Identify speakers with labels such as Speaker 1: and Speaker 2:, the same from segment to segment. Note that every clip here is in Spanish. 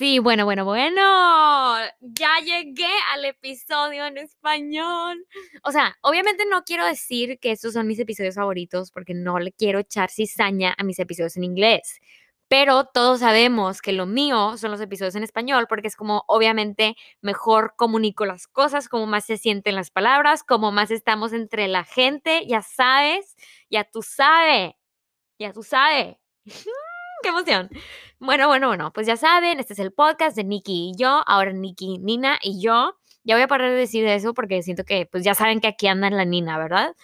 Speaker 1: Sí, bueno, bueno, bueno. Ya llegué al episodio en español. O sea, obviamente no quiero decir que estos son mis episodios favoritos porque no le quiero echar cizaña a mis episodios en inglés. Pero todos sabemos que lo mío son los episodios en español porque es como obviamente mejor comunico las cosas, como más se sienten las palabras, como más estamos entre la gente, ya sabes, ya tú sabes, ya tú sabes. ¡Qué emoción! Bueno, bueno, bueno, pues ya saben, este es el podcast de Nikki y yo, ahora Nikki, Nina y yo. Ya voy a parar de decir eso porque siento que pues ya saben que aquí anda la Nina, ¿verdad?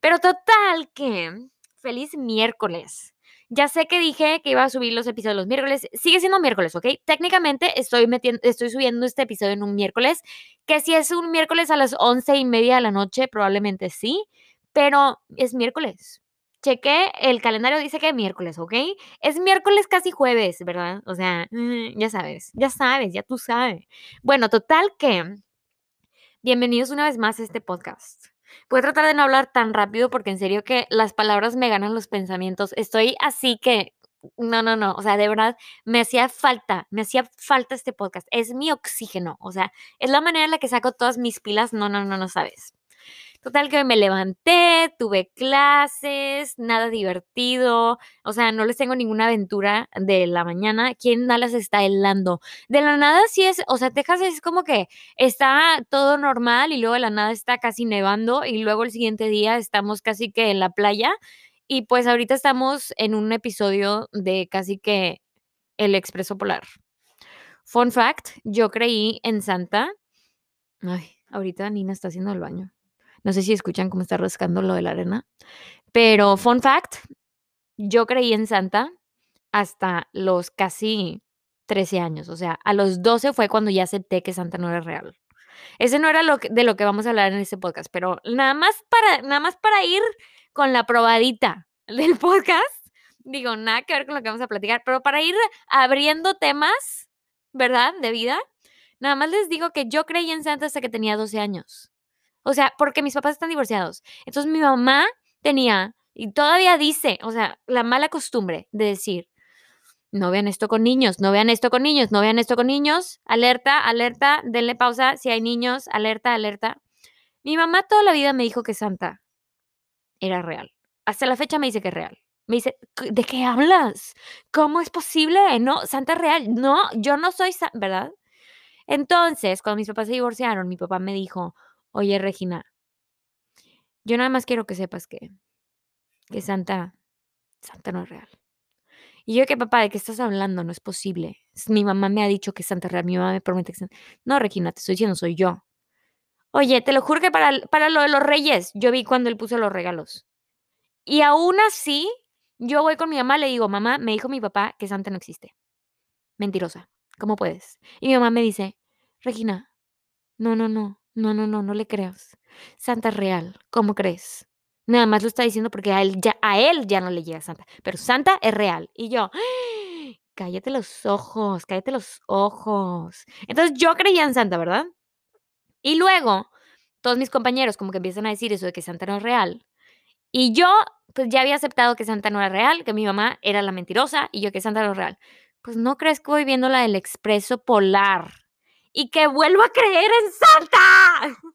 Speaker 1: Pero total que feliz miércoles. Ya sé que dije que iba a subir los episodios los miércoles. Sigue siendo miércoles, ¿ok? Técnicamente estoy, metiendo, estoy subiendo este episodio en un miércoles. Que si es un miércoles a las once y media de la noche, probablemente sí. Pero es miércoles chequé, el calendario dice que es miércoles, ¿ok? Es miércoles casi jueves, ¿verdad? O sea, mm, ya sabes, ya sabes, ya tú sabes. Bueno, total que, bienvenidos una vez más a este podcast. Voy a tratar de no hablar tan rápido porque en serio que las palabras me ganan los pensamientos. Estoy así que, no, no, no, o sea, de verdad, me hacía falta, me hacía falta este podcast. Es mi oxígeno, o sea, es la manera en la que saco todas mis pilas, no, no, no, no sabes. Total que me levanté, tuve clases, nada divertido, o sea, no les tengo ninguna aventura de la mañana. ¿Quién Dallas está helando? De la nada sí es, o sea, Texas es como que está todo normal y luego de la nada está casi nevando y luego el siguiente día estamos casi que en la playa y pues ahorita estamos en un episodio de casi que el expreso polar. Fun fact, yo creí en Santa. Ay, ahorita Nina está haciendo el baño. No sé si escuchan cómo está rascando lo de la arena. Pero, fun fact, yo creí en Santa hasta los casi 13 años. O sea, a los 12 fue cuando ya acepté que Santa no era real. Ese no era lo de lo que vamos a hablar en este podcast, pero nada más para, nada más para ir con la probadita del podcast. Digo, nada que ver con lo que vamos a platicar, pero para ir abriendo temas, ¿verdad? De vida. Nada más les digo que yo creí en Santa hasta que tenía 12 años. O sea, porque mis papás están divorciados. Entonces mi mamá tenía, y todavía dice, o sea, la mala costumbre de decir, no vean esto con niños, no vean esto con niños, no vean esto con niños, alerta, alerta, denle pausa si hay niños, alerta, alerta. Mi mamá toda la vida me dijo que Santa era real. Hasta la fecha me dice que es real. Me dice, ¿de qué hablas? ¿Cómo es posible? No, Santa es real. No, yo no soy, ¿verdad? Entonces, cuando mis papás se divorciaron, mi papá me dijo, Oye, Regina, yo nada más quiero que sepas que, que Santa, Santa no es real. Y yo que papá, ¿de qué estás hablando? No es posible. Mi mamá me ha dicho que Santa es real, mi mamá me promete que Santa... No, Regina, te estoy diciendo, soy yo. Oye, te lo juro que para, para lo de los reyes, yo vi cuando él puso los regalos. Y aún así, yo voy con mi mamá, le digo, mamá, me dijo mi papá que Santa no existe. Mentirosa, ¿cómo puedes? Y mi mamá me dice, Regina, no, no, no, no, no, no, no le creas. Santa es real, ¿cómo crees? Nada más lo está diciendo porque a él ya, a él ya no le llega Santa, pero Santa es real. Y yo, cállate los ojos, cállate los ojos. Entonces yo creía en Santa, ¿verdad? Y luego, todos mis compañeros como que empiezan a decir eso de que Santa no es real. Y yo, pues ya había aceptado que Santa no era real, que mi mamá era la mentirosa y yo que Santa no es real. Pues no crees que voy viendo la del expreso polar y que vuelvo a creer en Santa.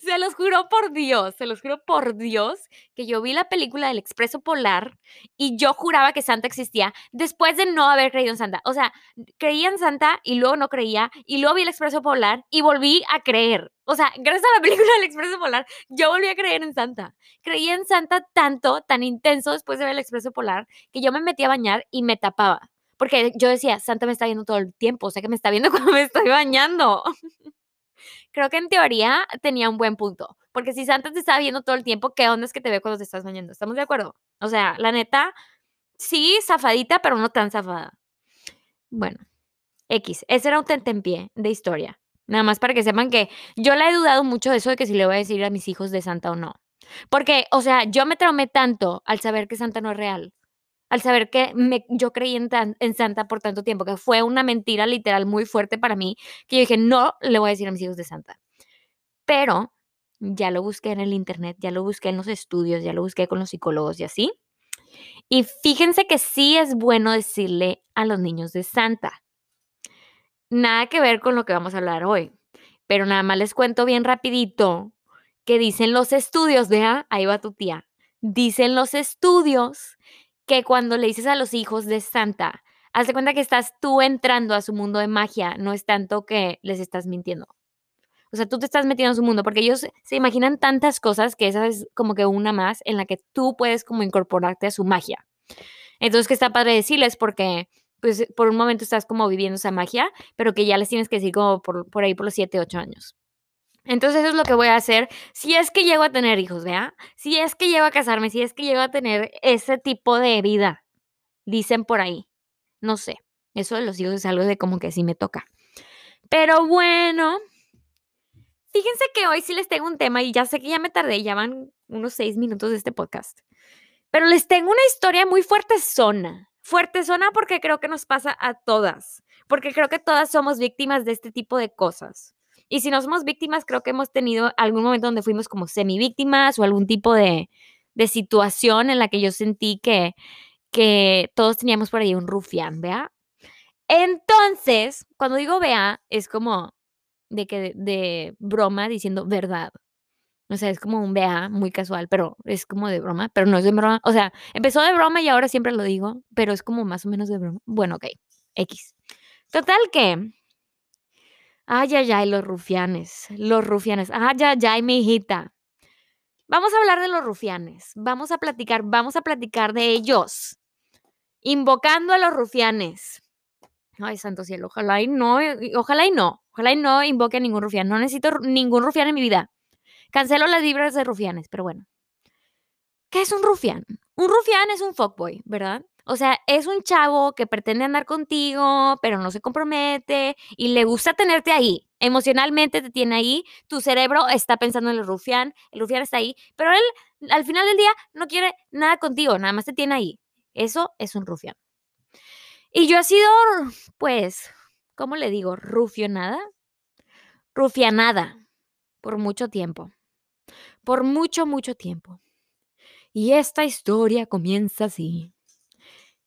Speaker 1: Se los juro por Dios, se los juro por Dios que yo vi la película del Expreso Polar y yo juraba que Santa existía después de no haber creído en Santa. O sea, creía en Santa y luego no creía y luego vi el Expreso Polar y volví a creer. O sea, gracias a la película del Expreso Polar, yo volví a creer en Santa. Creía en Santa tanto, tan intenso después de ver el Expreso Polar, que yo me metí a bañar y me tapaba. Porque yo decía, Santa me está viendo todo el tiempo, o sea que me está viendo cuando me estoy bañando. Creo que en teoría tenía un buen punto, porque si Santa te está viendo todo el tiempo, ¿qué onda es que te ve cuando te estás bañando? ¿Estamos de acuerdo? O sea, la neta, sí, zafadita, pero no tan zafada. Bueno, X, ese era un tentempié de historia. Nada más para que sepan que yo la he dudado mucho de eso de que si le voy a decir a mis hijos de Santa o no. Porque, o sea, yo me traumé tanto al saber que Santa no es real al saber que yo creí en, Santa por tanto tiempo, que fue una mentira literal muy fuerte para mí, que yo dije, no le voy a decir a mis hijos de Santa. Pero ya lo busqué en el internet, ya lo busqué en los estudios, ya lo busqué con los psicólogos y así. Y fíjense que sí es bueno decirle a los niños de Santa. Nada que ver con lo que vamos a hablar hoy, pero nada más les cuento bien rapidito que dicen los estudios, vea, ahí va tu tía. Dicen los estudios que cuando le dices a los hijos de Santa, haz de cuenta que estás tú entrando a su mundo de magia, no es tanto que les estás mintiendo. O sea, tú te estás metiendo en su mundo porque ellos se imaginan tantas cosas que esa es como que una más en la que tú puedes como incorporarte a su magia. Entonces, que está padre decirles porque pues por un momento estás como viviendo esa magia, pero que ya les tienes que decir como por, por ahí por los 7, 8 años. Entonces eso es lo que voy a hacer si es que llego a tener hijos, ¿vea? Si es que llego a casarme, si es que llego a tener ese tipo de vida, dicen por ahí. No sé, eso de los hijos es algo de como que sí me toca. Pero bueno, fíjense que hoy sí les tengo un tema y ya sé que ya me tardé, ya van unos seis minutos de este podcast. Pero les tengo una historia muy fuerte zona. Fuerte zona porque creo que nos pasa a todas. Porque creo que todas somos víctimas de este tipo de cosas. Y si no somos víctimas, creo que hemos tenido algún momento donde fuimos como semi-víctimas o algún tipo de, de, situación en la que yo sentí que, que todos teníamos por ahí un rufián, ¿vea? Entonces, cuando digo vea, es como de que de, broma diciendo verdad. O sea, es como un vea muy casual, pero es como de broma, pero no es de broma. O sea, empezó de broma y ahora siempre lo digo, pero es como más o menos de broma. Bueno, ok, X. Total que Ay, ay, ay, los rufianes, los rufianes. Ay, ay, ay, mi hijita. Vamos a hablar de los rufianes. Vamos a platicar, vamos a platicar de ellos. Invocando a los rufianes. Ay, santo cielo, ojalá y no, ojalá y no, ojalá y no invoque a ningún rufián. No necesito ningún rufián en mi vida. Cancelo las vibras de rufianes, pero bueno. ¿Qué es un rufián? Un rufián es un fuckboy, ¿verdad? O sea, es un chavo que pretende andar contigo, pero no se compromete y le gusta tenerte ahí. Emocionalmente te tiene ahí, tu cerebro está pensando en el rufián, el rufián está ahí, pero él al final del día no quiere nada contigo, nada más te tiene ahí. Eso es un rufián. Y yo he sido, pues, ¿cómo le digo? Rufianada. Rufianada por mucho tiempo. Por mucho, mucho tiempo. Y esta historia comienza así.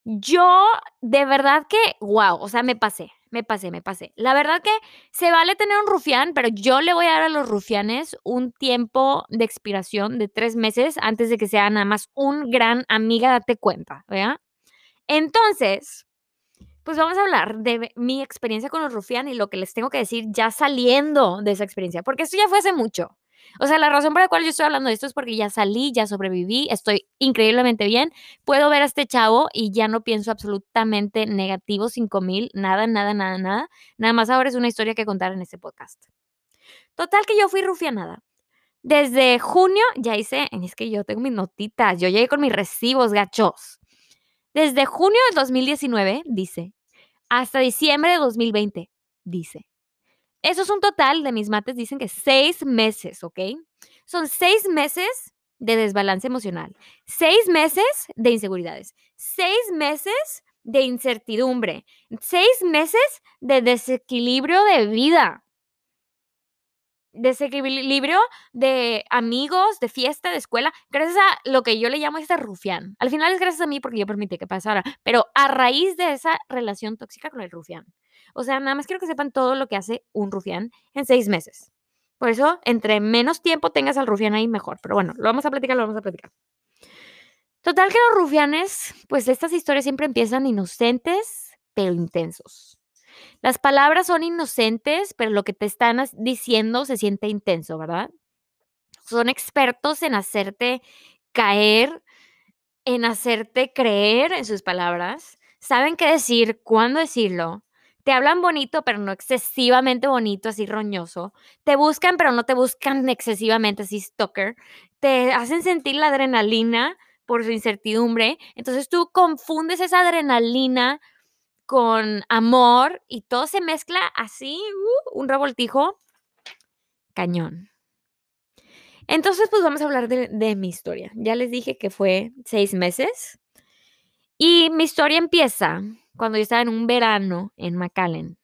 Speaker 1: Yo, de verdad que, wow, o sea, me pasé, me pasé, me pasé. La verdad que se vale tener un rufián, pero yo le voy a dar a los rufianes un tiempo de expiración de tres meses antes de que sea nada más un gran amiga, date cuenta, ¿vea? Entonces, pues vamos a hablar de mi experiencia con los rufianes y lo que les tengo que decir ya saliendo de esa experiencia, porque esto ya fue hace mucho. O sea, la razón por la cual yo estoy hablando de esto es porque ya salí, ya sobreviví, estoy increíblemente bien. Puedo ver a este chavo y ya no pienso absolutamente negativo, 5000, nada, nada, nada, nada. Nada más ahora es una historia que contar en este podcast. Total que yo fui rufianada. Desde junio ya hice, es que yo tengo mis notitas, yo llegué con mis recibos gachos. Desde junio de 2019, dice, hasta diciembre de 2020, dice. Eso es un total de mis mates, dicen que seis meses, ¿ok? Son seis meses de desbalance emocional, seis meses de inseguridades, seis meses de incertidumbre, seis meses de desequilibrio de vida, desequilibrio de amigos, de fiesta, de escuela, gracias a lo que yo le llamo este rufián. Al final es gracias a mí porque yo permití que pasara, pero a raíz de esa relación tóxica con el rufián. O sea, nada más quiero que sepan todo lo que hace un rufián en seis meses. Por eso, entre menos tiempo tengas al rufián ahí, mejor. Pero bueno, lo vamos a platicar, lo vamos a platicar. Total que los rufianes, pues estas historias siempre empiezan inocentes, pero intensos. Las palabras son inocentes, pero lo que te están diciendo se siente intenso, ¿verdad? Son expertos en hacerte caer, en hacerte creer en sus palabras. Saben qué decir, cuándo decirlo te hablan bonito, pero no excesivamente bonito, así roñoso. Te buscan, pero no te buscan excesivamente, así stalker. Te hacen sentir la adrenalina por su incertidumbre. Entonces tú confundes esa adrenalina con amor y todo se mezcla así, uh, un revoltijo cañón. Entonces, pues vamos a hablar de, de, mi historia. Ya les dije que fue seis meses. Y mi historia empieza cuando yo estaba en un verano en McAllen.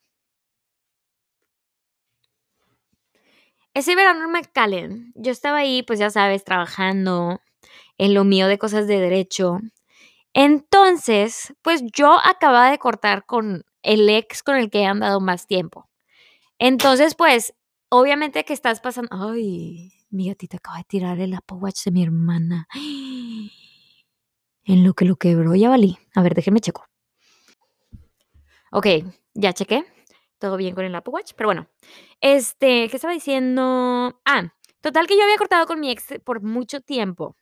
Speaker 1: Ese verano en McAllen, yo estaba ahí, pues ya sabes, trabajando en lo mío de cosas de derecho. Entonces, pues yo acababa de cortar con el ex con el que he andado más tiempo. Entonces, pues, obviamente que estás pasando. Ay, mi gatita acaba de tirar el Apple Watch de mi hermana. En lo que lo quebró, ya valí. A ver, déjenme checo. Ok, ya chequé. Todo bien con el Apple Watch, pero bueno. Este, ¿qué estaba diciendo? Ah, total que yo había cortado con mi ex por mucho tiempo.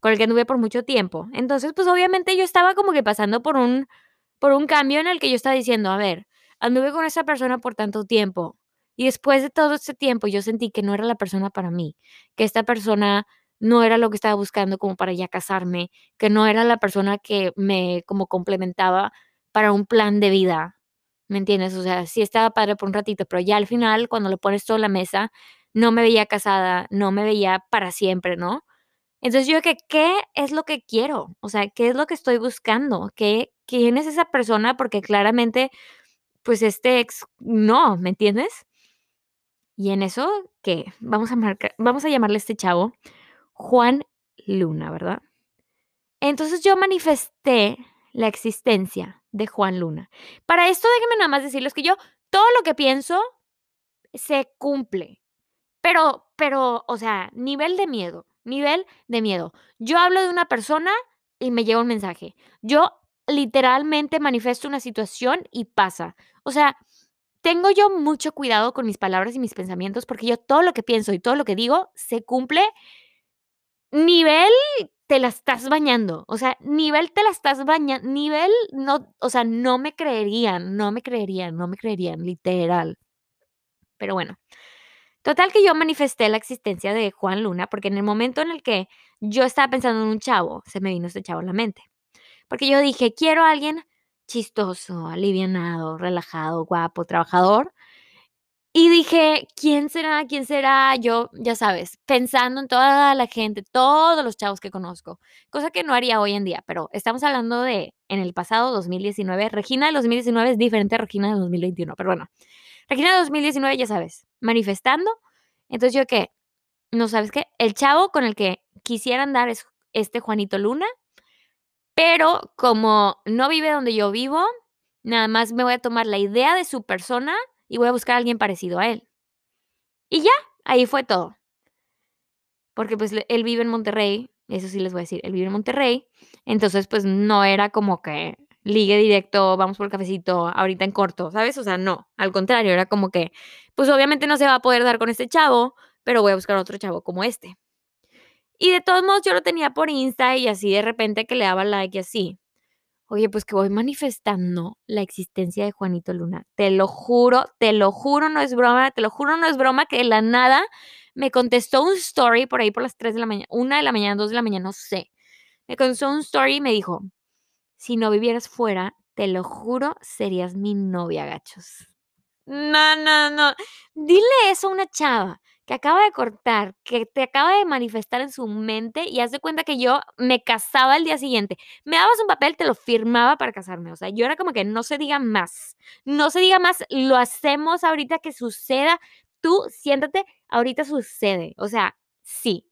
Speaker 1: Con el que anduve por mucho tiempo. Entonces, pues obviamente yo estaba como que pasando por un, por un cambio en el que yo estaba diciendo, a ver, anduve con esa persona por tanto tiempo. Y después de todo ese tiempo yo sentí que no era la persona para mí, que esta persona no era lo que estaba buscando como para ya casarme, que no era la persona que me como complementaba para un plan de vida. ¿Me entiendes? O sea, sí estaba padre por un ratito, pero ya al final, cuando lo pones todo en la mesa, no me veía casada, no me veía para siempre, ¿no? Entonces yo que, ¿qué es lo que quiero? O sea, ¿qué es lo que estoy buscando? ¿Qué, ¿Quién es esa persona? Porque claramente, pues este ex, no, ¿me entiendes? Y en eso, ¿qué? Vamos a marcar, vamos a llamarle a este chavo Juan Luna, ¿verdad? Entonces yo manifesté la existencia de Juan Luna. Para esto déjenme nada más decirles que yo todo lo que pienso se cumple. Pero, pero, o sea, nivel de miedo, nivel de miedo. Yo hablo de una persona y me llega un mensaje. Yo literalmente manifiesto una situación y pasa. O sea, tengo yo mucho cuidado con mis palabras y mis pensamientos porque yo todo lo que pienso y todo lo que digo se cumple nivel te la estás bañando, o sea, nivel te la estás bañando, nivel no, o sea, no me creerían, no me creerían, no me creerían, literal. Pero bueno, total que yo manifesté la existencia de Juan Luna porque en el momento en el que yo estaba pensando en un chavo, se me vino este chavo a la mente. Porque yo dije, quiero a alguien chistoso, alivianado, relajado, guapo, trabajador, y dije, ¿quién será? ¿Quién será? Yo, ya sabes, pensando en toda la gente, todos los chavos que conozco, cosa que no haría hoy en día, pero estamos hablando de en el pasado 2019. Regina de 2019 es diferente a Regina de 2021, pero bueno, Regina de 2019, ya sabes, manifestando. Entonces yo ¿qué? no sabes qué, el chavo con el que quisiera andar es este Juanito Luna, pero como no vive donde yo vivo, nada más me voy a tomar la idea de su persona y voy a buscar a alguien parecido a él. Y ya, ahí fue todo. Porque pues él vive en Monterrey, eso sí les voy a decir, él vive en Monterrey, entonces pues no era como que ligue directo, vamos por el cafecito ahorita en corto, ¿sabes? O sea, no, al contrario, era como que, pues obviamente no se va a poder dar con este chavo, pero voy a buscar otro chavo como este. Y de todos modos yo lo tenía por Insta y así de repente que le daba like y así. Oye, pues que voy manifestando la existencia de Juanito Luna. Te lo juro, te lo juro, no es broma, te lo juro, no es broma que de la nada me contestó un story por ahí por las 3 de la mañana, 1 de la mañana, 2 de la mañana, no sé. Me contestó un story y me dijo, si no vivieras fuera, te lo juro, serías mi novia, gachos. No, no, no. Dile eso a una chava que acaba de cortar, que te acaba de manifestar en su mente y haz de cuenta que yo me casaba el día siguiente. Me dabas un papel, te lo firmaba para casarme. O sea, yo era como que no se diga más. No se diga más, lo hacemos ahorita que suceda. Tú siéntate, ahorita sucede. O sea, sí.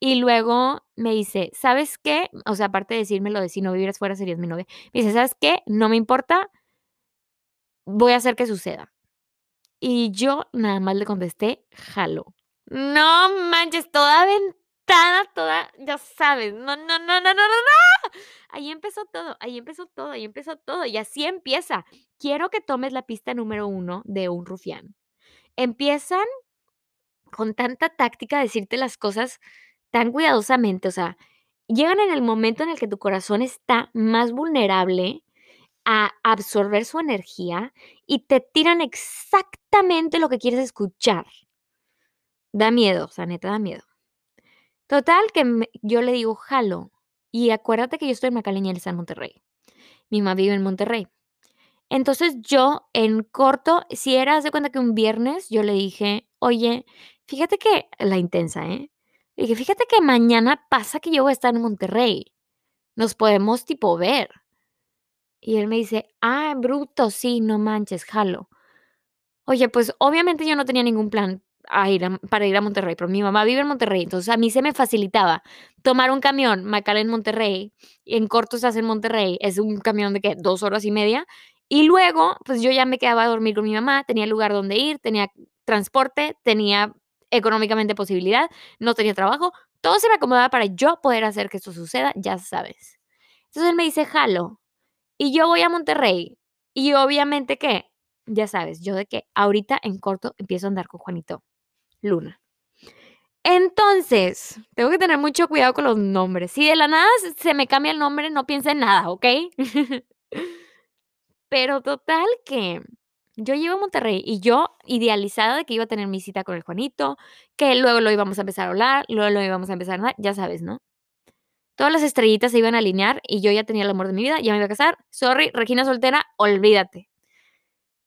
Speaker 1: Y luego me dice, ¿sabes qué? O sea, aparte de decirme lo de si no vivieras fuera serías mi novia. Me dice, ¿sabes qué? No me importa. Voy a hacer que suceda. Y yo nada más le contesté, jalo. No manches, toda ventana, toda, ya sabes, no, no, no, no, no, no, no. Ahí empezó todo, ahí empezó todo, ahí empezó todo. Y así empieza. Quiero que tomes la pista número uno de un rufián. Empiezan con tanta táctica a decirte las cosas tan cuidadosamente, o sea, llegan en el momento en el que tu corazón está más vulnerable a absorber su energía y te tiran exactamente lo que quieres escuchar. Da miedo, o neta da miedo. Total, que yo le digo, jalo. Y acuérdate que yo estoy en Macaleña, él está en Monterrey. Mi mamá vive en Monterrey. Entonces yo, en corto, si era, de cuenta que un viernes, yo le dije, oye, fíjate que, la intensa, ¿eh? Dije, fíjate que mañana pasa que yo voy a estar en Monterrey. Nos podemos, tipo, ver. Y él me dice, ah, bruto, sí, no manches, jalo. Oye, pues obviamente yo no tenía ningún plan ir para ir a Monterrey, pero mi mamá vive en Monterrey, entonces a mí se me facilitaba tomar un camión, en Monterrey, en corto hace en Monterrey, es un camión de que dos horas y media, y luego, pues yo ya me quedaba a dormir con mi mamá, tenía lugar donde ir, tenía transporte, tenía económicamente posibilidad, no tenía trabajo, todo se me acomodaba para yo poder hacer que esto suceda, ya sabes. Entonces él me dice, jalo, y yo voy a Monterrey, y obviamente que, ya sabes, yo de que ahorita en corto empiezo a andar con Juanito Luna. Entonces, tengo que tener mucho cuidado con los nombres. Si de la nada se me cambia el nombre, no piense en nada, ¿ok? Pero total que yo llego a Monterrey y yo idealizada de que iba a tener mi cita con el Juanito, que luego lo íbamos a empezar a hablar, luego lo íbamos a empezar a hablar, ya sabes, ¿no? Todas las estrellitas se iban a alinear y yo ya tenía el amor de mi vida, ya me iba a casar. Sorry, Regina soltera, olvídate.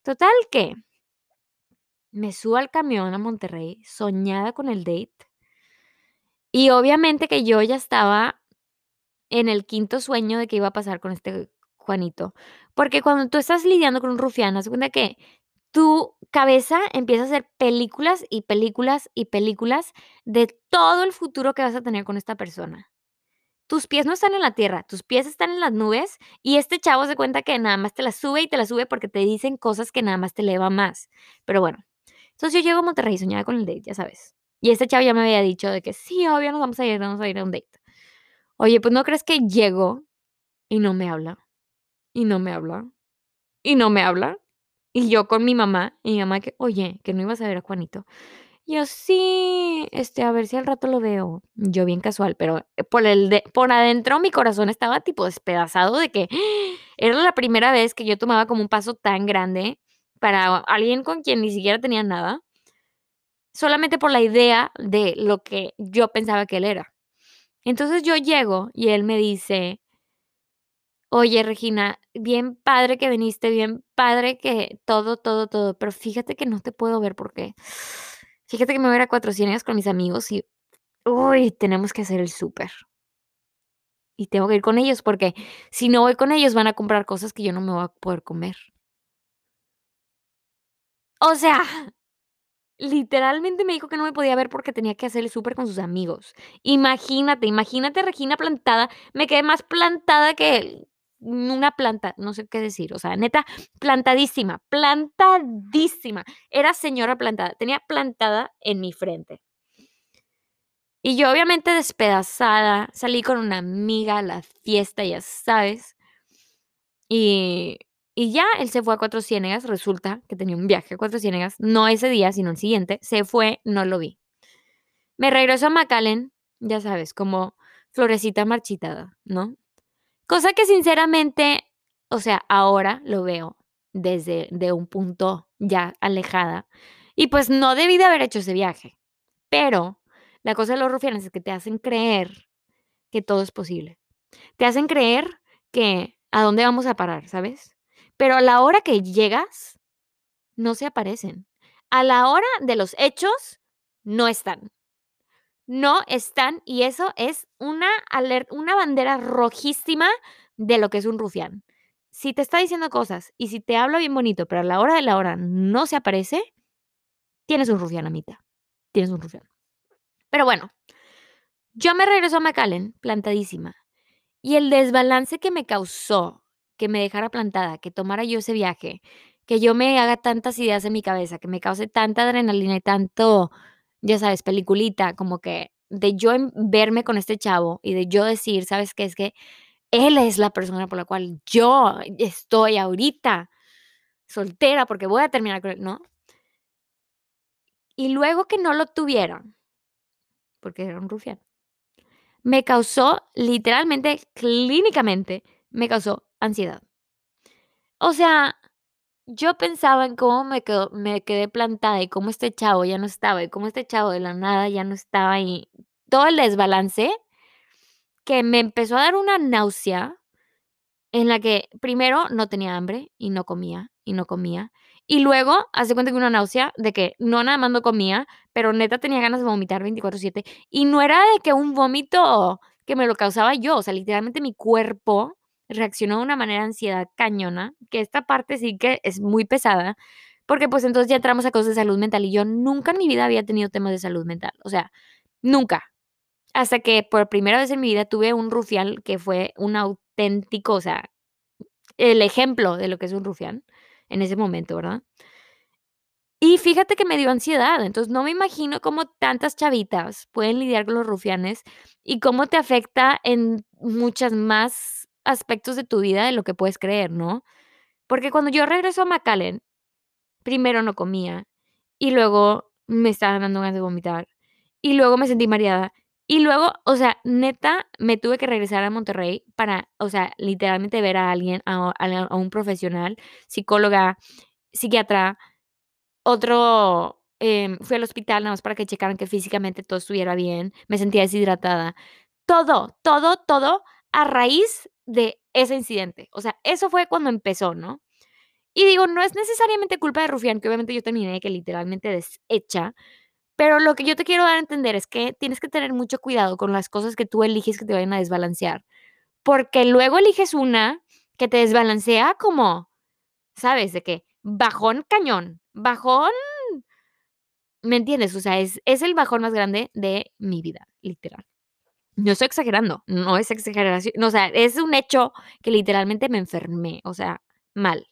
Speaker 1: Total que me subo al camión a Monterrey, soñada con el date. Y obviamente que yo ya estaba en el quinto sueño de que iba a pasar con este Juanito. Porque cuando tú estás lidiando con un rufiano, se cuenta que tu cabeza empieza a hacer películas y películas y películas de todo el futuro que vas a tener con esta persona tus pies no están en la tierra, tus pies están en las nubes y este chavo se cuenta que nada más te la sube y te la sube porque te dicen cosas que nada más te eleva más. Pero bueno, entonces yo llego a Monterrey soñada con el date, ya sabes. Y este chavo ya me había dicho de que sí, obvio nos vamos a ir, vamos a ir a un date. Oye, pues no crees que llego y no me habla. Y no me habla. Y no me habla. Y yo con mi mamá, y mi mamá que, oye, que no ibas a ver a Juanito. Yo sí, este, a ver si al rato lo veo. Yo bien casual, pero eh, por el de, por adentro mi corazón estaba tipo despedazado de que era la primera vez que yo tomaba como un paso tan grande para alguien con quien ni siquiera tenía nada, solamente por la idea de lo que yo pensaba que él era. Entonces yo llego y él me dice, oye Regina, bien padre que viniste, bien padre que todo, todo, todo, pero fíjate que no te puedo ver porque Fíjate que me voy a ir a Cuatro Ciénegas con mis amigos y, uy, tenemos que hacer el súper. Y tengo que ir con ellos porque si no voy con ellos van a comprar cosas que yo no me voy a poder comer. O sea, literalmente me dijo que no me podía ver porque tenía que hacer el súper con sus amigos. Imagínate, imagínate Regina plantada. Me quedé más plantada que una planta, no sé qué decir, o sea, neta, plantadísima, plantadísima. Era señora plantada, tenía plantada en mi frente. Y yo obviamente despedazada, salí con una amiga a la fiesta, ya sabes. Y, y ya él se fue a Cuatro Ciénegas, resulta que tenía un viaje a Cuatro Ciénegas, no ese día, sino el siguiente, se fue, no lo vi. Me regresó a McAllen, ya sabes, como florecita marchitada, ¿no? Cosa que sinceramente, o sea, ahora lo veo desde de un punto ya alejada. Y pues no debí de haber hecho ese viaje. Pero la cosa de los rufianes es que te hacen creer que todo es posible. Te hacen creer que a dónde vamos a parar, ¿sabes? Pero a la hora que llegas, no se aparecen. A la hora de los hechos, no están no están y eso es una, una bandera rojísima de lo que es un rufián. Si te está diciendo cosas y si te habla bien bonito, pero a la hora de la hora no se aparece, tienes un rufián, amita. Tienes un rufián. Pero bueno, yo me regreso a McAllen, plantadísima. Y el desbalance que me causó que me dejara plantada, que tomara yo ese viaje, que yo me haga tantas ideas en mi cabeza, que me cause tanta adrenalina y tanto ya sabes, peliculita, como que de yo verme con este chavo y de yo decir, ¿sabes qué? Es que él es la persona por la cual yo estoy ahorita soltera porque voy a terminar con él, ¿no? Y luego que no lo tuviera, porque era un rufián, me causó, literalmente, clínicamente, me causó ansiedad. O sea, yo pensaba en cómo me, quedé plantada y cómo este chavo ya no estaba y cómo este chavo de la nada ya no estaba ahí. Todo el desbalance que me empezó a dar una náusea en la que primero no tenía hambre y no comía y no comía. Y luego, hace cuenta que una náusea de que no nada más no comía, pero neta tenía ganas de vomitar 24/7. Y no era de que un vómito que me lo causaba yo, o sea, literalmente mi cuerpo reaccionó de una manera ansiedad cañona, que esta parte sí que es muy pesada, porque pues entonces ya entramos a cosas de salud mental y yo nunca en mi vida había tenido temas de salud mental, o sea, nunca. Hasta que por primera vez en mi vida tuve un rufián que fue un auténtico, o sea, el ejemplo de lo que es un rufián en ese momento, ¿verdad? Y fíjate que me dio ansiedad, entonces no me imagino cómo tantas chavitas pueden lidiar con los rufianes y cómo te afecta en muchas más aspectos de tu vida de lo que puedes creer, ¿no? Porque cuando yo regreso a McAllen, primero no comía y luego me estaban dando ganas de vomitar y luego me sentí mareada y luego, o sea, neta, me tuve que regresar a Monterrey para, o sea, literalmente ver a alguien, a, un profesional, psicóloga, psiquiatra, otro, em, fui al hospital nada más para que checaran que físicamente todo estuviera bien, me sentía deshidratada. Todo, todo, todo a raíz de ese incidente. O sea, eso fue cuando empezó, ¿no? Y digo, no es necesariamente culpa de Rufián, que obviamente yo terminé que literalmente deshecha, pero lo que yo te quiero dar a entender es que tienes que tener mucho cuidado con las cosas que tú eliges que te vayan a desbalancear, porque luego eliges una que te desbalancea como, ¿sabes? De qué? Bajón cañón, bajón, ¿me entiendes? O sea, es, es el bajón más grande de mi vida, literal. No estoy exagerando, no es exageración, o sea, es un hecho que literalmente me enfermé, o sea, mal.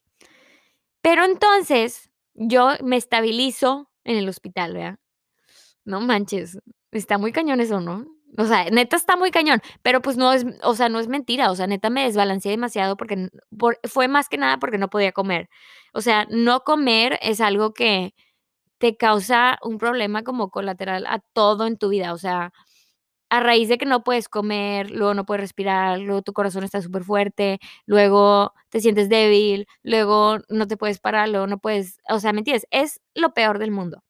Speaker 1: Pero entonces yo me estabilizo en el hospital, ¿verdad? No manches, está muy cañón eso, ¿no? O sea, neta está muy cañón, pero pues no es, o sea, no es mentira, o sea, neta me desbalanceé demasiado porque por- fue más que nada porque no podía comer. O sea, no comer es algo que te causa un problema como colateral a todo en tu vida, o sea, a raíz de que no puedes comer, luego no puedes respirar, luego tu corazón está súper fuerte, luego te sientes débil, luego no te puedes parar, luego no puedes, o sea, ¿me entiendes? Es lo peor del mundo.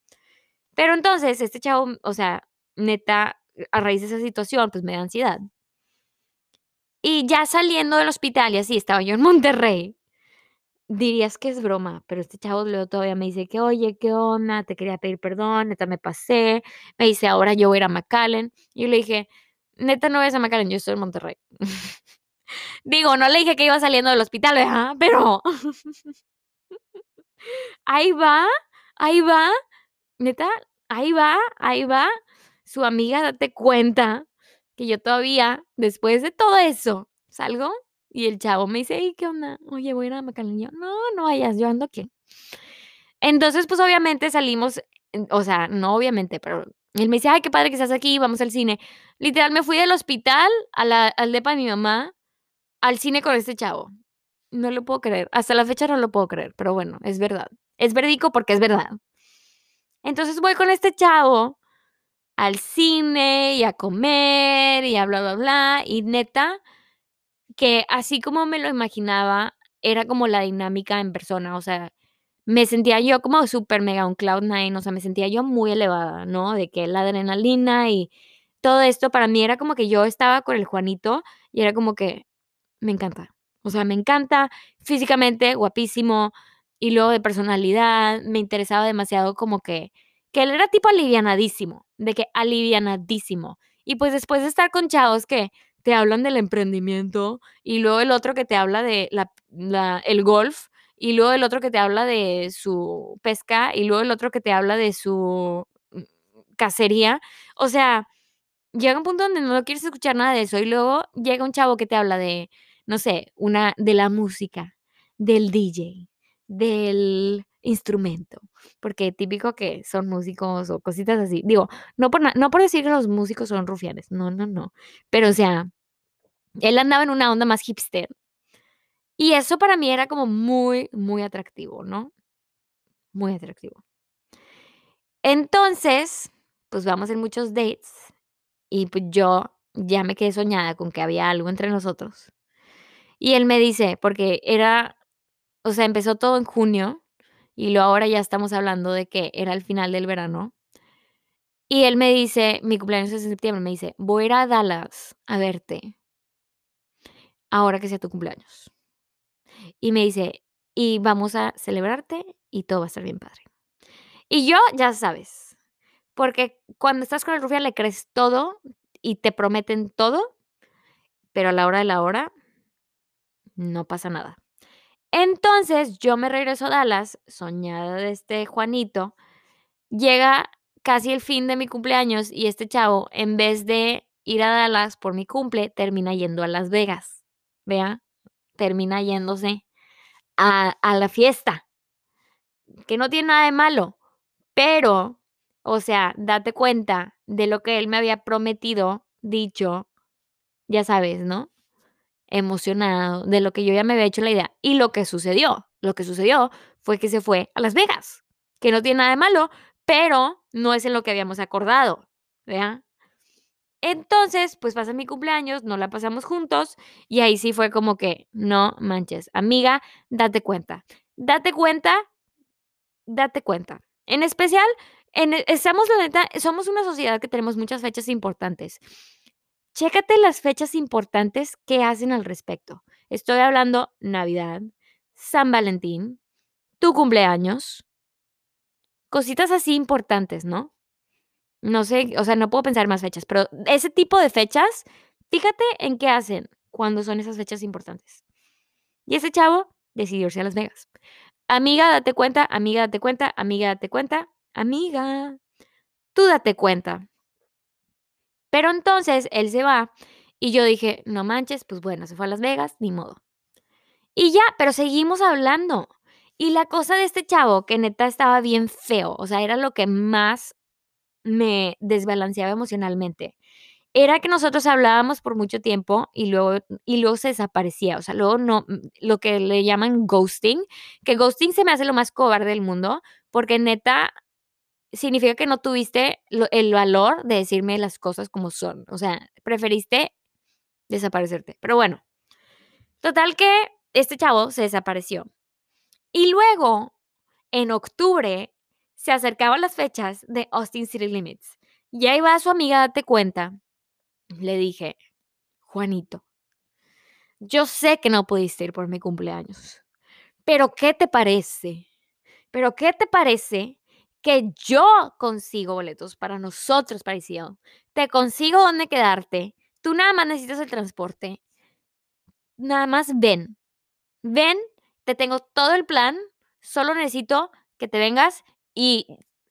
Speaker 1: Pero entonces, este chavo, o sea, neta, a raíz de esa situación, pues me da ansiedad. Y ya saliendo del hospital y así, estaba yo en Monterrey, dirías que es broma, pero este chavo todavía me dice que, oye, ¿qué onda? Te quería pedir perdón, neta me pasé. Me dice, ahora yo voy a ir a McAllen. Y yo le dije, neta no vayas a McAllen, yo estoy en Monterrey. Digo, no le dije que iba saliendo del hospital, ¿verdad? Pero ahí va, ahí va, neta, ahí va, ahí va. Su amiga, date cuenta que yo todavía, después de todo eso, salgo y el chavo me dice, "Ey, ¿qué onda? Oye, voy a ir a McAllen". Y yo, no, no vayas, yo ando aquí. Entonces, pues, obviamente salimos, o sea, no obviamente, pero él me dice: "Ay, qué padre que estás aquí, vamos al cine". Literal, me fui del hospital a la al depa de mi mamá, al cine con este chavo. No lo puedo creer. Hasta la fecha no lo puedo creer, pero bueno, es verdad. Es verídico porque es verdad. Entonces, voy con este chavo al cine y a comer y a bla, bla, bla, y neta, que así como me lo imaginaba, era como la dinámica en persona, o sea, me sentía yo como súper mega un cloud nine, o sea, me sentía yo muy elevada, ¿no? De que la adrenalina y todo esto para mí era como que yo estaba con el Juanito y era como que me encanta. O sea, me encanta físicamente, guapísimo, y luego de personalidad, me interesaba demasiado como que que él era tipo alivianadísimo, de que alivianadísimo. Y pues después de estar con chavos que te hablan del emprendimiento y luego el otro que te habla de la el golf y luego el otro que te habla de su pesca y luego el otro que te habla de su, mm, cacería. O sea, Llega un punto donde no quieres escuchar nada de eso, y luego llega un chavo que te habla de, no sé, una de la música, del DJ, del instrumento, porque típico que son músicos o cositas así. Digo, no por no por decir que los músicos son rufianes, no, no, no, pero, o sea, él andaba en una onda más hipster, y eso para mí era como muy, muy atractivo, ¿no? Muy atractivo. Entonces, pues vamos en muchos dates, y pues yo ya me quedé soñada con que había algo entre nosotros. Y él me dice, porque era, o sea, empezó todo en junio y luego ahora ya estamos hablando de que era el final del verano. Y él me dice, mi cumpleaños es en septiembre, me dice, voy a ir a Dallas a verte ahora que sea tu cumpleaños. Y me dice, y vamos a celebrarte y todo va a estar bien padre. Y yo, ya sabes, porque cuando estás con el rufián le crees todo y te prometen todo, pero a la hora de la hora no pasa nada. Entonces yo me regreso a Dallas, soñada de este Juanito. Llega casi el fin de mi cumpleaños y este chavo, en vez de ir a Dallas por mi cumple, termina yendo a Las Vegas. Vea, termina yéndose a, a la fiesta. Que no tiene nada de malo. Pero, o sea, date cuenta de lo que él me había prometido, dicho, ya sabes, ¿no? Emocionado de lo que yo ya me había hecho la idea. Y lo que sucedió, lo que sucedió fue que se fue a Las Vegas, que no tiene nada de malo, pero no es en lo que habíamos acordado, ¿vea? Entonces, pues pasa mi cumpleaños, no la pasamos juntos y ahí sí fue como que, no manches, amiga, date cuenta, date cuenta, date cuenta. En especial, en, estamos la neta, somos una sociedad que tenemos muchas fechas importantes. Chécate las fechas importantes que hacen al respecto. Estoy hablando Navidad, San Valentín, tu cumpleaños, cositas así importantes, ¿no? No sé, o sea, no puedo pensar más fechas, pero ese tipo de fechas, fíjate en qué hacen cuando son esas fechas importantes. Y ese chavo decidió irse a Las Vegas. Amiga, date cuenta, amiga, date cuenta, amiga, date cuenta, amiga, tú date cuenta. Pero entonces él se va y yo dije, no manches, pues bueno, se fue a Las Vegas, ni modo. Y ya, pero seguimos hablando. Y la cosa de este chavo, que neta estaba bien feo, o sea, era lo que más me desbalanceaba emocionalmente era que nosotros hablábamos por mucho tiempo y luego, y luego se desaparecía. O sea, luego no, mm, lo que le llaman ghosting, que ghosting se me hace lo más cobarde del mundo, porque neta significa que no tuviste el valor de decirme las cosas como son. O sea, preferiste desaparecerte. Pero bueno, total que este chavo se desapareció. Y luego, en octubre, se acercaban las fechas de Austin City Limits. Y ahí va su amiga, date cuenta. Le dije, Juanito, yo sé que no pudiste ir por mi cumpleaños, pero ¿qué te parece? Pero ¿qué te parece que yo consigo boletos para nosotros, parecido? Te consigo dónde quedarte. Tú nada más necesitas el transporte. Nada más ven. Ven, te tengo todo el plan. Solo necesito que te vengas y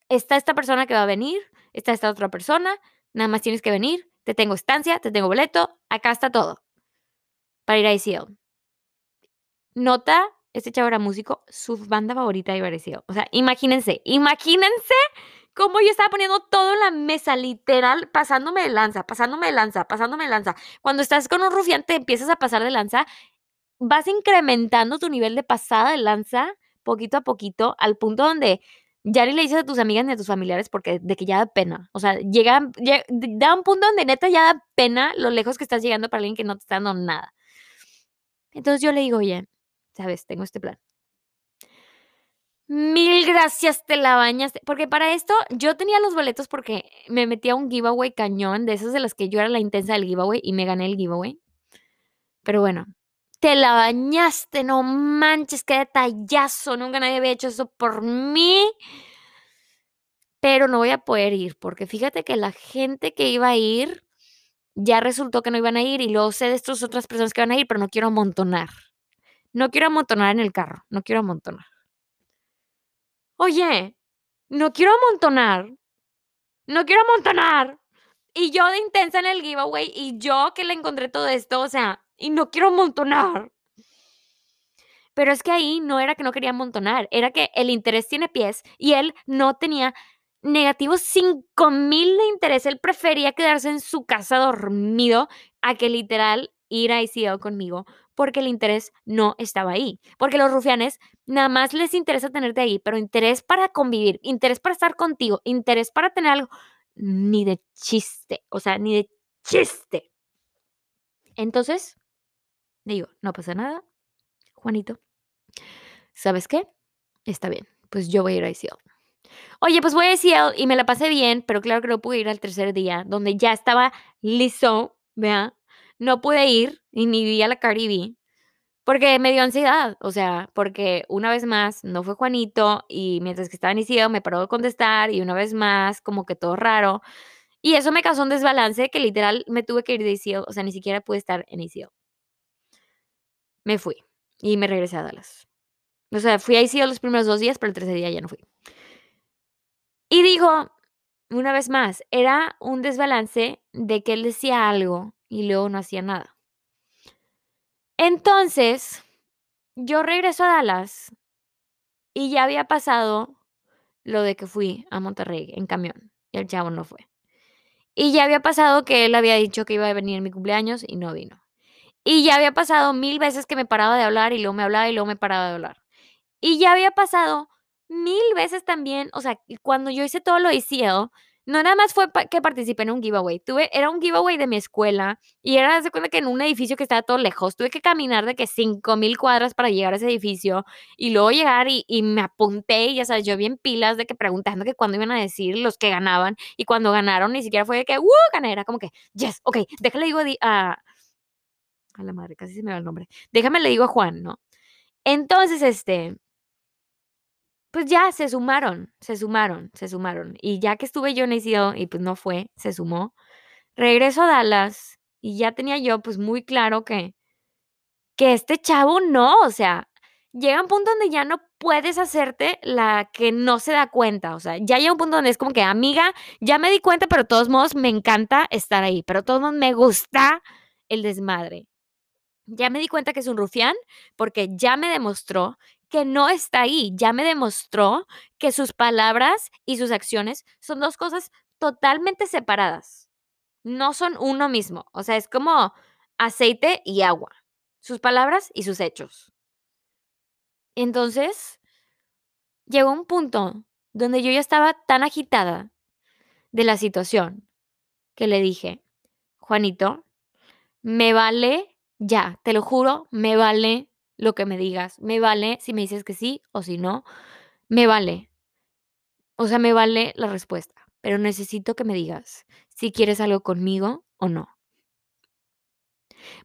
Speaker 1: está esta persona que va a venir, está esta otra persona, nada más tienes que venir, te tengo estancia, te tengo boleto, acá está todo para ir a ICL. Nota, este chavo era músico, su banda favorita iba a ICL. O sea, imagínense, imagínense cómo yo estaba poniendo todo en la mesa, literal, pasándome de lanza, pasándome de lanza, pasándome de lanza. Cuando estás con un rufián, te empiezas a pasar de lanza, vas incrementando tu nivel de pasada de lanza poquito a poquito al punto donde ya ni le dices a tus amigas ni a tus familiares porque de que ya da pena. O sea, llega, da un punto donde neta ya da pena lo lejos que estás llegando para alguien que no te está dando nada. Entonces yo le digo, oye, sabes, tengo este plan. Mil gracias, te la bañaste. Porque para esto yo tenía los boletos porque me metí a un giveaway cañón, de esas de las que yo era la intensa del giveaway y me gané el giveaway. Pero bueno, te la bañaste, no manches, qué detallazo, nunca nadie había hecho eso por mí. Pero no voy a poder ir, porque fíjate que la gente que iba a ir ya resultó que no iban a ir y luego sé de estas otras personas que van a ir, pero no quiero amontonar. No quiero amontonar en el carro, no quiero amontonar. Oye, no quiero amontonar. No quiero amontonar. Y yo de intensa en el giveaway y yo que le encontré todo esto, o sea, y no quiero amontonar. Pero es que ahí no era que no quería amontonar, era que el interés tiene pies y él no tenía negativos 5 mil de interés. Él prefería quedarse en su casa dormido a que literal ir a ICO conmigo porque el interés no estaba ahí. Porque los rufianes nada más les interesa tenerte ahí, pero interés para convivir, interés para estar contigo, interés para tener algo, ni de chiste, o sea, ni de chiste. Entonces, digo, no pasa nada, Juanito. ¿Sabes qué? Está bien, pues yo voy a ir a ICL. Oye, pues voy a ICL y me la pasé bien, pero claro que no pude ir al tercer día, donde ya estaba listo, vea. No pude ir y ni vi a la Cardi porque me dio ansiedad, o sea, porque una vez más no fue Juanito y mientras que estaba en ICL me paró de contestar y una vez más como que todo raro. Y eso me causó un desbalance que literal me tuve que ir de ICL, o sea, ni siquiera pude estar en ICL. Me fui y me regresé a Dallas. O sea, fui ahí sí los primeros dos días, pero el tercer día ya no fui. Y digo, una vez más, era un desbalance de que él decía algo y luego no hacía nada. Entonces, yo regreso a Dallas y ya había pasado lo de que fui a Monterrey en camión y el chavo no fue. Y ya había pasado que él había dicho que iba a venir en mi cumpleaños y no vino. Y ya había pasado mil veces que me paraba de hablar y luego me hablaba y luego me paraba de hablar. Y ya había pasado mil veces también, o sea, cuando yo hice todo lo de ICL, no nada más fue que participé en un giveaway, tuve, era un giveaway de mi escuela y era, de cuenta que en un edificio que estaba todo lejos, tuve que caminar de que cinco mil cuadras para llegar a ese edificio y luego llegar y, me apunté y ya sabes, yo bien pilas de que preguntando que cuándo iban a decir los que ganaban y cuando ganaron ni siquiera fue que, ¡uh! Gané, era como que, yes, ok, déjale digo a... a la madre, casi se me va el nombre. Déjame le digo a Juan, ¿no? Entonces, este, pues ya se sumaron, se sumaron, se sumaron. Y ya que estuve yo en ICO y pues no fue, se sumó. Regreso a Dallas y ya tenía yo pues muy claro que, que este chavo no, o sea, llega un punto donde ya no puedes hacerte la que no se da cuenta, o sea, ya llega un punto donde es como que, amiga, ya me di cuenta, pero de todos modos me encanta estar ahí, pero de todos modos me gusta el desmadre. Ya me di cuenta que es un rufián porque ya me demostró que no está ahí. Ya me demostró que sus palabras y sus acciones son dos cosas totalmente separadas. No son uno mismo. O sea, es como aceite y agua. Sus palabras y sus hechos. Entonces, llegó un punto donde yo ya estaba tan agitada de la situación que le dije, Juanito, me vale ya, te lo juro, me vale lo que me digas. Me vale si me dices que sí o si no. Me vale. O sea, me vale la respuesta. Pero necesito que me digas si quieres algo conmigo o no.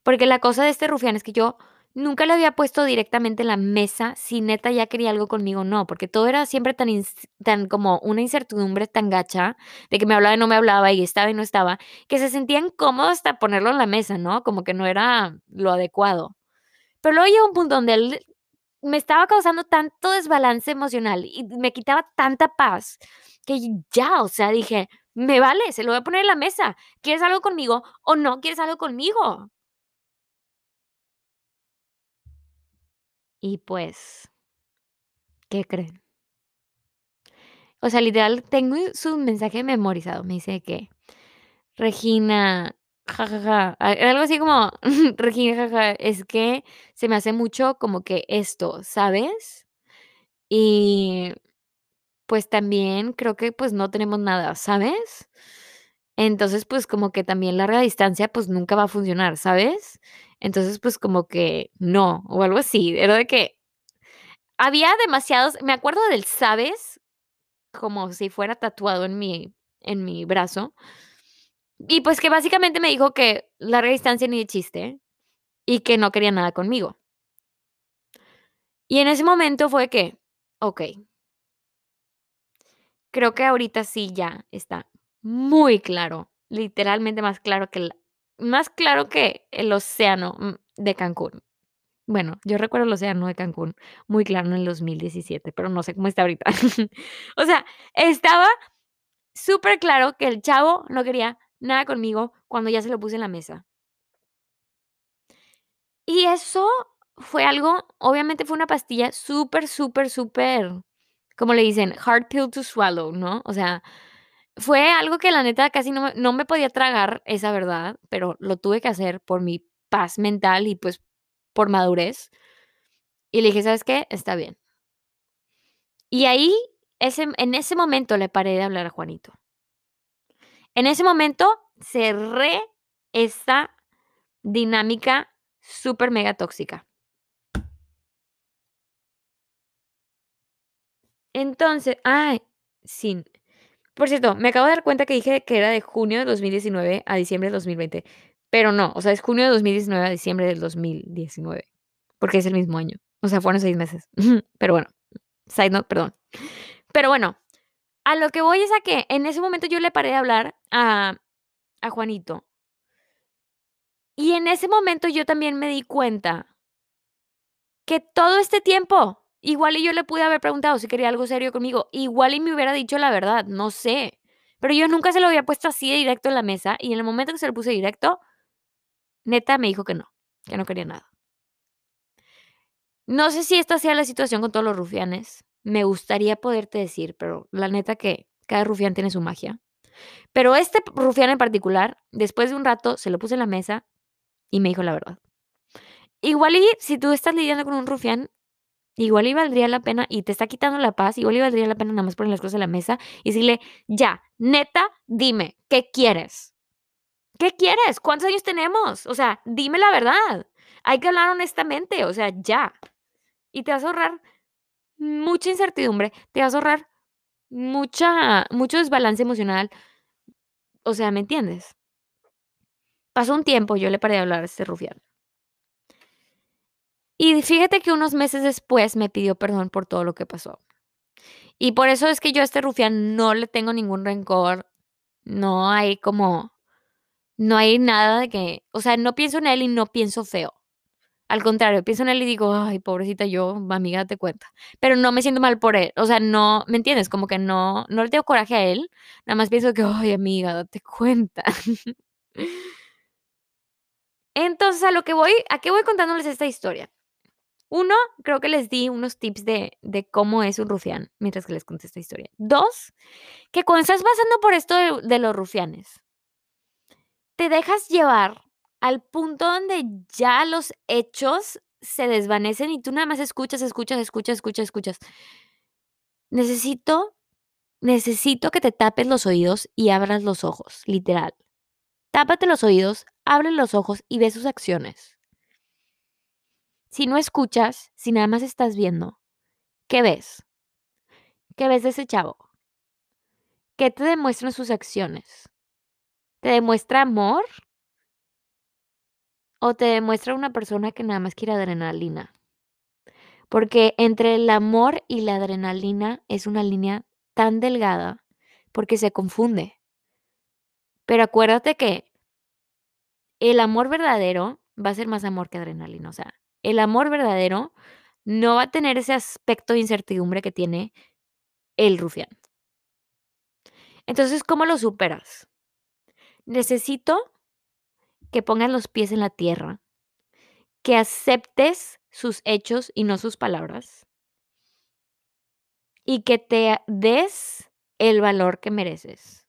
Speaker 1: Porque la cosa de este rufián es que yo nunca le había puesto directamente en la mesa si neta ya quería algo conmigo o no, porque todo era siempre tan, tan como una incertidumbre tan gacha de que me hablaba y no me hablaba y estaba y no estaba, que se sentía incómodo hasta ponerlo en la mesa, ¿no? Como que no era lo adecuado. Pero luego llegó un punto donde él me estaba causando tanto desbalance emocional y me quitaba tanta paz que ya, o sea, dije, me vale, se lo voy a poner en la mesa. ¿Quieres algo conmigo o no quieres algo conmigo? Y pues, ¿qué creen? O sea, literal, tengo su mensaje memorizado. Me dice que, Regina, jajaja, algo así como, Regina, jajaja, es que se me hace mucho como que esto, ¿sabes? Y pues también creo que pues no tenemos nada, ¿sabes? Entonces, pues como que también larga distancia pues nunca va a funcionar, ¿sabes? Entonces, pues como que no, o algo así, era de que había demasiados, me acuerdo del sabes, como si fuera tatuado en mi, en mi brazo. Y pues que básicamente me dijo que larga distancia ni de chiste y que no quería nada conmigo. Y en ese momento fue que, ok, creo que ahorita sí ya está muy claro, literalmente más claro que el, más claro que el océano mm, de Cancún. Bueno, yo recuerdo el océano de Cancún muy claro en el 2017, pero no sé cómo está ahorita. o sea, estaba súper claro que el chavo no quería nada conmigo cuando ya se lo puse en la mesa. Y eso fue algo, obviamente fue una pastilla súper, súper, súper, como le dicen, hard pill to swallow, ¿no? O sea, fue algo que la neta casi no me, no me podía tragar esa verdad, pero lo tuve que hacer por mi paz mental y pues por madurez. Y le dije, ¿sabes qué? Está bien. Y ahí, ese, en ese momento le paré de hablar a Juanito. En ese momento cerré esta dinámica súper mega tóxica. Entonces, ay, sí. Por cierto, me acabo de dar cuenta que dije que era de junio de 2019 a diciembre de 2020. Pero no, o sea, es junio de 2019 a diciembre del 2019. Porque es el mismo año. O sea, fueron seis meses. Pero bueno, side note, perdón. Pero bueno, a lo que voy es a que en ese momento yo le paré de hablar a, a Juanito. Y en ese momento yo también me di cuenta que todo este tiempo Igual y yo le pude haber preguntado si quería algo serio conmigo. Igual y me hubiera dicho la verdad, no sé. Pero yo nunca se lo había puesto así de directo en la mesa y en el momento que se lo puse directo, neta me dijo que no, que no quería nada. No sé si esta sea la situación con todos los rufianes. Me gustaría poderte decir, pero la neta que cada rufián tiene su magia. Pero este rufián en particular, después de un rato, se lo puse en la mesa y me dijo la verdad. Igual y si tú estás lidiando con un rufián, igual y valdría la pena y te está quitando la paz, igual y valdría la pena nada más poner las cosas en la mesa y decirle, ya, neta, dime, ¿qué quieres? ¿Qué quieres? ¿Cuántos años tenemos? O sea, dime la verdad. Hay que hablar honestamente, o sea, ya. Y te vas a ahorrar mucha incertidumbre, te vas a ahorrar mucha, mucho desbalance emocional. O sea, ¿me entiendes? Pasó un tiempo, yo le paré de hablar a este rufián. Y fíjate que unos meses después me pidió perdón por todo lo que pasó. Y por eso es que yo a este rufián no le tengo ningún rencor. No hay como, no hay nada de que, o sea, no pienso en él y no pienso feo. Al contrario, pienso en él y digo, ay, pobrecita yo, amiga, te cuenta. Pero no me siento mal por él. O sea, no, ¿me entiendes? Como que no, no le tengo coraje a él. Nada más pienso que, ay, amiga, date cuenta. Entonces, a lo que voy, ¿a qué voy contándoles esta historia? Uno, creo que les di unos tips de, de cómo es un rufián mientras que les conté esta historia. Dos, que cuando estás pasando por esto de, los rufianes, te dejas llevar al punto donde ya los hechos se desvanecen y tú nada más escuchas, escuchas, escuchas, escuchas, escuchas. Necesito, necesito que te tapes los oídos y abras los ojos, literal. Tápate los oídos, abre los ojos y ve sus acciones. Si no escuchas, si nada más estás viendo, ¿qué ves? ¿Qué ves de ese chavo? ¿Qué te demuestran sus acciones? ¿Te demuestra amor? o te demuestra una persona que nada más quiere adrenalina. Porque entre el amor y la adrenalina es una línea tan delgada porque se confunde. Pero acuérdate que el amor verdadero va a ser más amor que adrenalina. O sea, el amor verdadero no va a tener ese aspecto de incertidumbre que tiene el rufián. Entonces, ¿cómo lo superas? Necesito que pongas los pies en la tierra, que aceptes sus hechos y no sus palabras, y que te des el valor que mereces.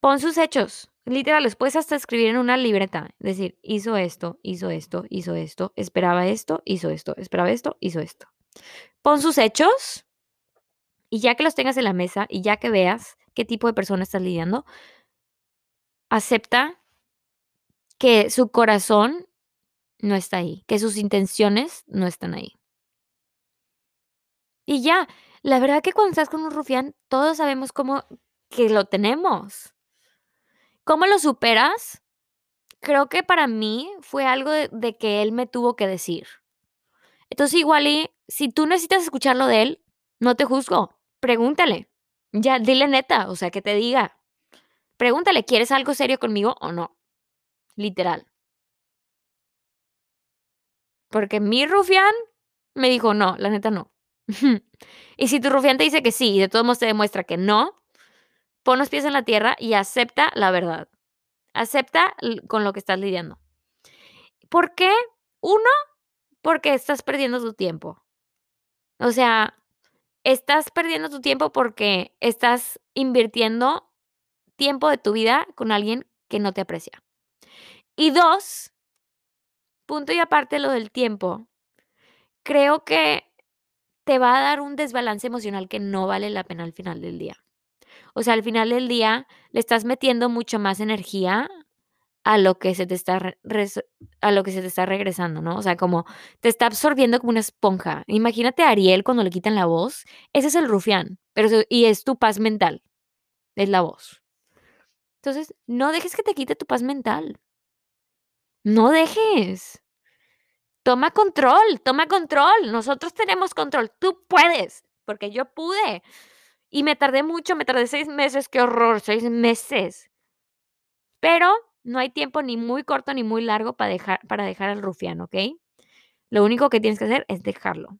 Speaker 1: Pon sus hechos, literal, los puedes hasta escribir en una libreta, decir, hizo esto, hizo esto, hizo esto, esperaba esto, hizo esto, esperaba esto, hizo esto. Pon sus hechos y ya que los tengas en la mesa y ya que veas qué tipo de persona estás lidiando, acepta que su corazón no está ahí, que sus intenciones no están ahí. Y ya, la verdad que cuando estás con un rufián, todos sabemos cómo que lo tenemos. ¿Cómo lo superas? Creo que para mí fue algo de, que él me tuvo que decir. Entonces igual y si tú necesitas escucharlo de él, no te juzgo. Pregúntale. Ya, dile neta, o sea, que te diga. Pregúntale, ¿quieres algo serio conmigo o no? Literal. Porque mi rufián me dijo, no, la neta no. y si tu rufián te dice que sí y de todos modos te demuestra que no, pon los pies en la tierra y acepta la verdad. Acepta con lo que estás lidiando. ¿Por qué? Uno, porque estás perdiendo tu tiempo. O sea, estás perdiendo tu tiempo porque estás invirtiendo tiempo de tu vida con alguien que no te aprecia. Y dos, punto y aparte lo del tiempo, creo que te va a dar un desbalance emocional que no vale la pena al final del día. O sea, al final del día le estás metiendo mucho más energía a lo que se te está a lo que se te está regresando, ¿no? O sea, como te está absorbiendo como una esponja. Imagínate a Ariel cuando le quitan la voz, ese es el rufián, pero y es tu paz mental. Es la voz. Entonces, no dejes que te quite tu paz mental. No dejes. Toma control, toma control. Nosotros tenemos control. Tú puedes, porque yo pude. Y me tardé mucho, me tardé seis meses. Qué horror, seis meses. Pero no hay tiempo ni muy corto ni muy largo para dejar, para dejar al rufián, ¿ok? Lo único que tienes que hacer es dejarlo.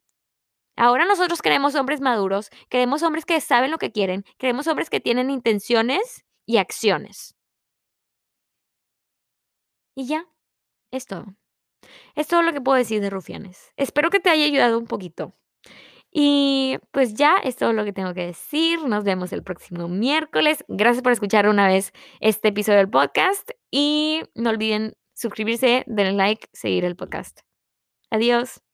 Speaker 1: Ahora nosotros queremos hombres maduros, queremos hombres que saben lo que quieren, queremos hombres que tienen intenciones y acciones. Y ya, es todo. Es todo lo que puedo decir de rufianes. Espero que te haya ayudado un poquito. Y pues ya es todo lo que tengo que decir. Nos vemos el próximo miércoles. Gracias por escuchar una vez este episodio del podcast y no olviden suscribirse, denle like, seguir el podcast. Adiós.